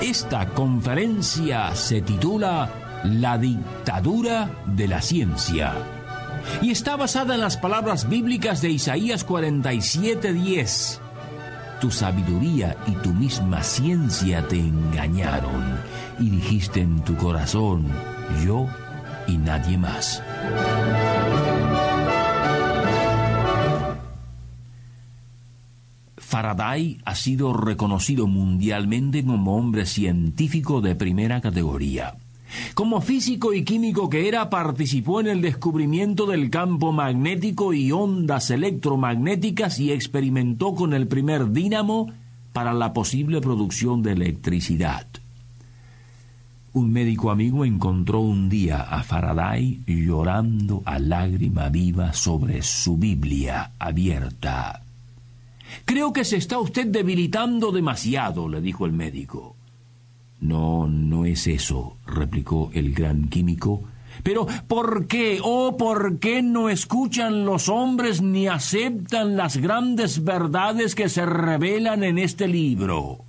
Esta conferencia se titula La dictadura de la ciencia y está basada en las palabras bíblicas de Isaías 47:10. Tu sabiduría y tu misma ciencia te engañaron y dijiste en tu corazón, yo y nadie más. Faraday ha sido reconocido mundialmente como hombre científico de primera categoría. Como físico y químico que era, participó en el descubrimiento del campo magnético y ondas electromagnéticas y experimentó con el primer dínamo para la posible producción de electricidad. Un médico amigo encontró un día a Faraday llorando a lágrima viva sobre su Biblia abierta. Creo que se está usted debilitando demasiado, le dijo el médico. No, no es eso, replicó el gran químico. Pero ¿por qué, oh, por qué no escuchan los hombres ni aceptan las grandes verdades que se revelan en este libro?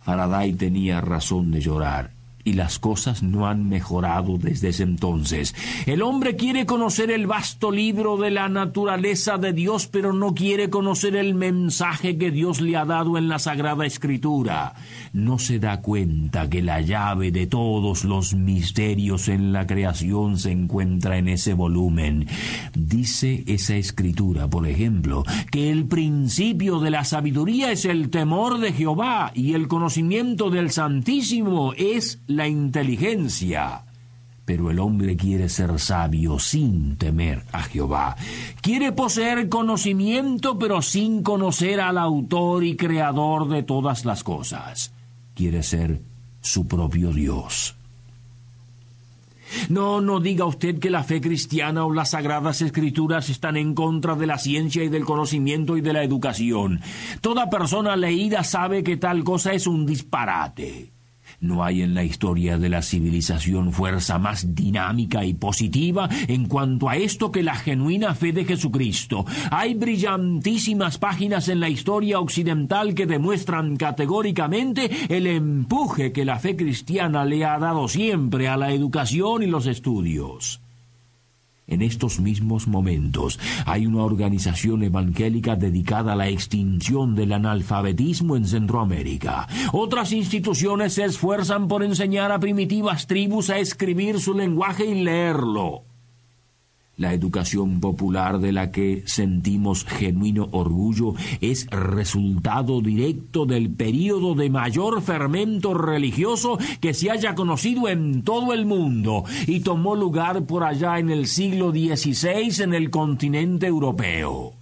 Faraday tenía razón de llorar y las cosas no han mejorado desde ese entonces. El hombre quiere conocer el vasto libro de la naturaleza de Dios, pero no quiere conocer el mensaje que Dios le ha dado en la Sagrada Escritura. No se da cuenta que la llave de todos los misterios en la creación se encuentra en ese volumen. Dice esa escritura, por ejemplo, que el principio de la sabiduría es el temor de Jehová y el conocimiento del Santísimo es la inteligencia. Pero el hombre quiere ser sabio sin temer a Jehová. Quiere poseer conocimiento pero sin conocer al autor y creador de todas las cosas. Quiere ser su propio Dios. No, no diga usted que la fe cristiana o las sagradas escrituras están en contra de la ciencia y del conocimiento y de la educación. Toda persona leída sabe que tal cosa es un disparate. No hay en la historia de la civilización fuerza más dinámica y positiva en cuanto a esto que la genuina fe de Jesucristo. Hay brillantísimas páginas en la historia occidental que demuestran categóricamente el empuje que la fe cristiana le ha dado siempre a la educación y los estudios. En estos mismos momentos hay una organización evangélica dedicada a la extinción del analfabetismo en Centroamérica. Otras instituciones se esfuerzan por enseñar a primitivas tribus a escribir su lenguaje y leerlo. La educación popular de la que sentimos genuino orgullo es resultado directo del período de mayor fermento religioso que se haya conocido en todo el mundo y tomó lugar por allá en el siglo XVI en el continente europeo.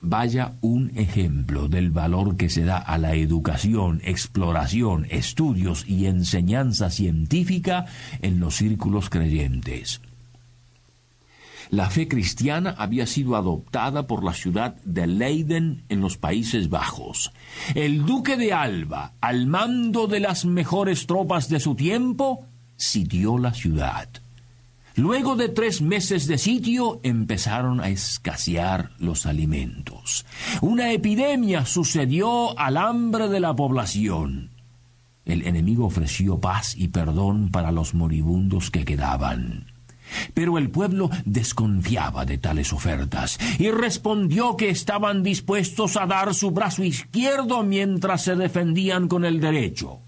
Vaya un ejemplo del valor que se da a la educación, exploración, estudios y enseñanza científica en los círculos creyentes. La fe cristiana había sido adoptada por la ciudad de Leiden en los Países Bajos. El duque de Alba, al mando de las mejores tropas de su tiempo, sitió la ciudad. Luego de tres meses de sitio empezaron a escasear los alimentos. Una epidemia sucedió al hambre de la población. El enemigo ofreció paz y perdón para los moribundos que quedaban. Pero el pueblo desconfiaba de tales ofertas y respondió que estaban dispuestos a dar su brazo izquierdo mientras se defendían con el derecho.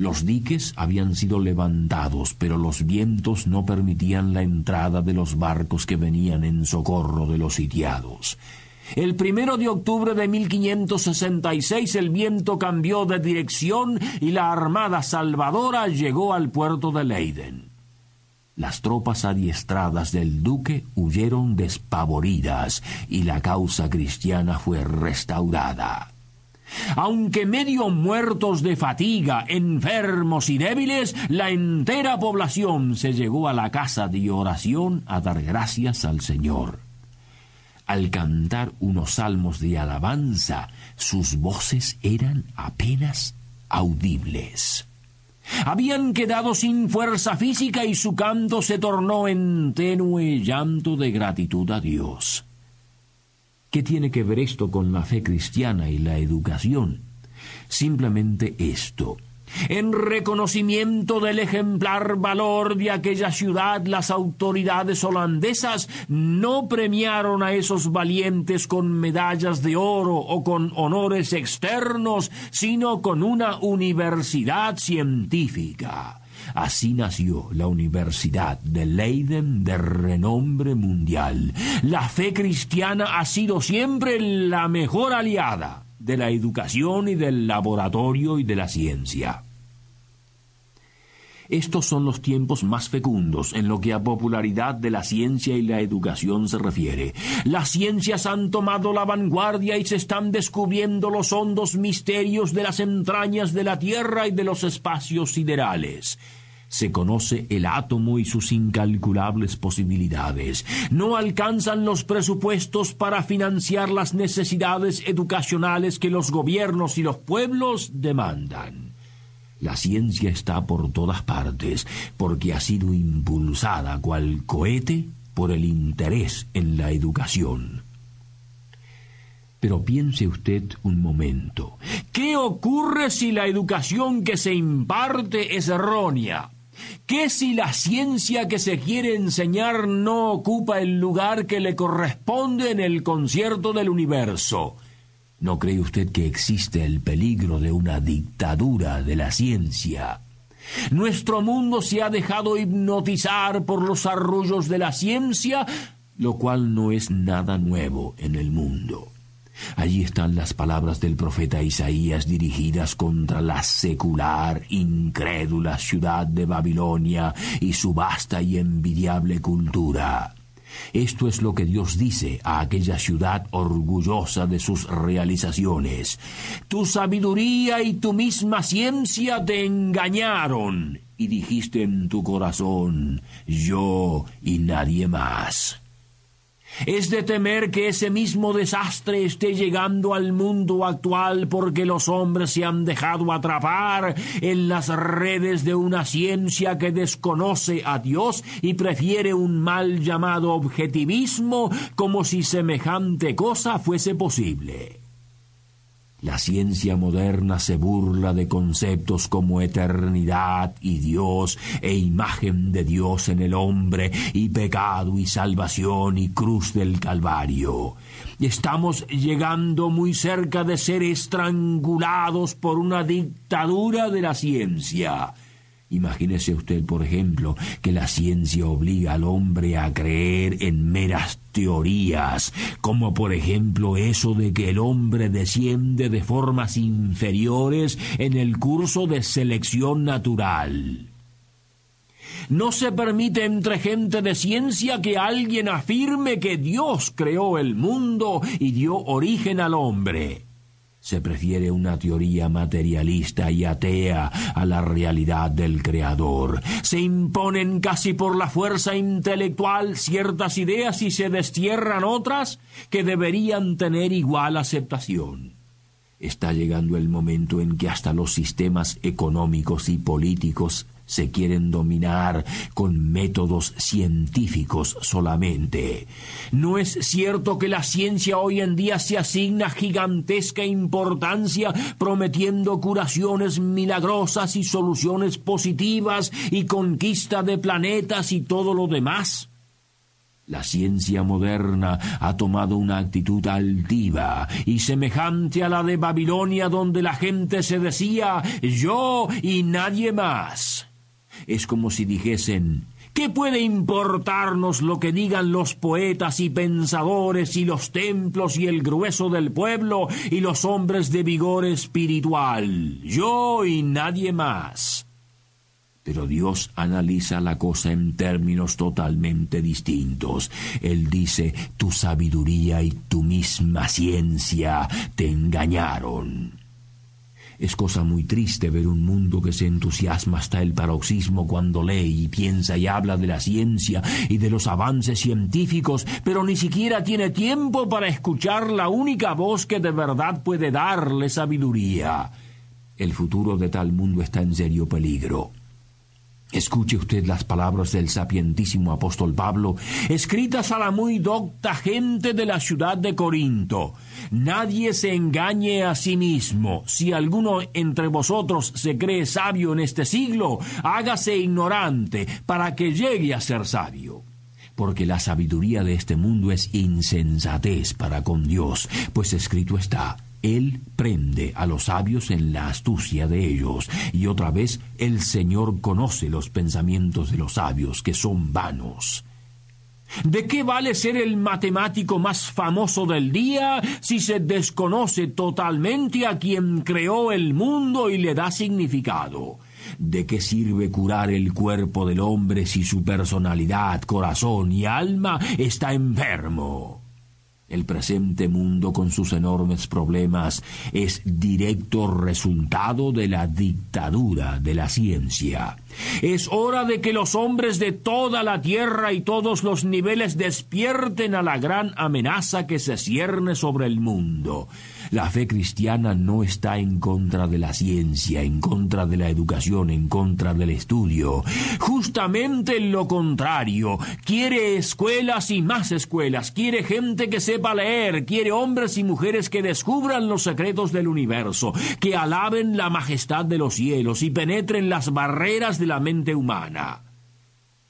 Los diques habían sido levantados, pero los vientos no permitían la entrada de los barcos que venían en socorro de los sitiados. El primero de octubre de 1566 el viento cambió de dirección y la armada salvadora llegó al puerto de Leiden. Las tropas adiestradas del duque huyeron despavoridas y la causa cristiana fue restaurada. Aunque medio muertos de fatiga, enfermos y débiles, la entera población se llegó a la casa de oración a dar gracias al Señor. Al cantar unos salmos de alabanza, sus voces eran apenas audibles. Habían quedado sin fuerza física y su canto se tornó en tenue llanto de gratitud a Dios. ¿Qué tiene que ver esto con la fe cristiana y la educación? Simplemente esto. En reconocimiento del ejemplar valor de aquella ciudad, las autoridades holandesas no premiaron a esos valientes con medallas de oro o con honores externos, sino con una universidad científica. Así nació la Universidad de Leiden de renombre mundial. La fe cristiana ha sido siempre la mejor aliada de la educación y del laboratorio y de la ciencia. Estos son los tiempos más fecundos en lo que a popularidad de la ciencia y la educación se refiere. Las ciencias han tomado la vanguardia y se están descubriendo los hondos misterios de las entrañas de la Tierra y de los espacios siderales se conoce el átomo y sus incalculables posibilidades. No alcanzan los presupuestos para financiar las necesidades educacionales que los gobiernos y los pueblos demandan. La ciencia está por todas partes porque ha sido impulsada cual cohete por el interés en la educación. Pero piense usted un momento. ¿Qué ocurre si la educación que se imparte es errónea? ¿Qué si la ciencia que se quiere enseñar no ocupa el lugar que le corresponde en el concierto del universo? ¿No cree usted que existe el peligro de una dictadura de la ciencia? Nuestro mundo se ha dejado hipnotizar por los arrullos de la ciencia, lo cual no es nada nuevo en el mundo. Allí están las palabras del profeta Isaías dirigidas contra la secular, incrédula ciudad de Babilonia y su vasta y envidiable cultura. Esto es lo que Dios dice a aquella ciudad orgullosa de sus realizaciones. Tu sabiduría y tu misma ciencia te engañaron y dijiste en tu corazón, yo y nadie más. Es de temer que ese mismo desastre esté llegando al mundo actual porque los hombres se han dejado atrapar en las redes de una ciencia que desconoce a Dios y prefiere un mal llamado objetivismo como si semejante cosa fuese posible. La ciencia moderna se burla de conceptos como eternidad y Dios e imagen de Dios en el hombre y pecado y salvación y cruz del Calvario. Estamos llegando muy cerca de ser estrangulados por una dictadura de la ciencia. Imagínese usted, por ejemplo, que la ciencia obliga al hombre a creer en meras teorías, como por ejemplo eso de que el hombre desciende de formas inferiores en el curso de selección natural. No se permite entre gente de ciencia que alguien afirme que Dios creó el mundo y dio origen al hombre. Se prefiere una teoría materialista y atea a la realidad del Creador. Se imponen casi por la fuerza intelectual ciertas ideas y se destierran otras que deberían tener igual aceptación. Está llegando el momento en que hasta los sistemas económicos y políticos se quieren dominar con métodos científicos solamente. No es cierto que la ciencia hoy en día se asigna gigantesca importancia prometiendo curaciones milagrosas y soluciones positivas y conquista de planetas y todo lo demás. La ciencia moderna ha tomado una actitud altiva y semejante a la de Babilonia donde la gente se decía yo y nadie más. Es como si dijesen ¿Qué puede importarnos lo que digan los poetas y pensadores y los templos y el grueso del pueblo y los hombres de vigor espiritual? Yo y nadie más. Pero Dios analiza la cosa en términos totalmente distintos. Él dice, tu sabiduría y tu misma ciencia te engañaron. Es cosa muy triste ver un mundo que se entusiasma hasta el paroxismo cuando lee y piensa y habla de la ciencia y de los avances científicos, pero ni siquiera tiene tiempo para escuchar la única voz que de verdad puede darle sabiduría. El futuro de tal mundo está en serio peligro. Escuche usted las palabras del sapientísimo apóstol Pablo, escritas a la muy docta gente de la ciudad de Corinto. Nadie se engañe a sí mismo. Si alguno entre vosotros se cree sabio en este siglo, hágase ignorante para que llegue a ser sabio. Porque la sabiduría de este mundo es insensatez para con Dios, pues escrito está, él prende a los sabios en la astucia de ellos, y otra vez el Señor conoce los pensamientos de los sabios, que son vanos. ¿De qué vale ser el matemático más famoso del día si se desconoce totalmente a quien creó el mundo y le da significado? ¿De qué sirve curar el cuerpo del hombre si su personalidad, corazón y alma está enfermo? El presente mundo con sus enormes problemas es directo resultado de la dictadura de la ciencia. Es hora de que los hombres de toda la tierra y todos los niveles despierten a la gran amenaza que se cierne sobre el mundo. La fe cristiana no está en contra de la ciencia, en contra de la educación, en contra del estudio. Justamente lo contrario. Quiere escuelas y más escuelas. Quiere gente que sepa leer. Quiere hombres y mujeres que descubran los secretos del universo, que alaben la majestad de los cielos y penetren las barreras de la mente humana.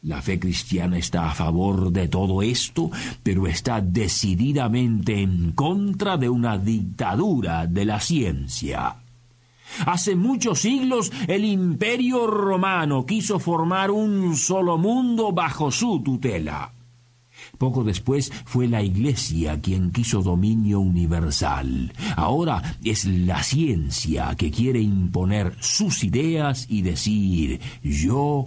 La fe cristiana está a favor de todo esto, pero está decididamente en contra de una dictadura de la ciencia. Hace muchos siglos el imperio romano quiso formar un solo mundo bajo su tutela. Poco después fue la Iglesia quien quiso dominio universal. Ahora es la ciencia que quiere imponer sus ideas y decir yo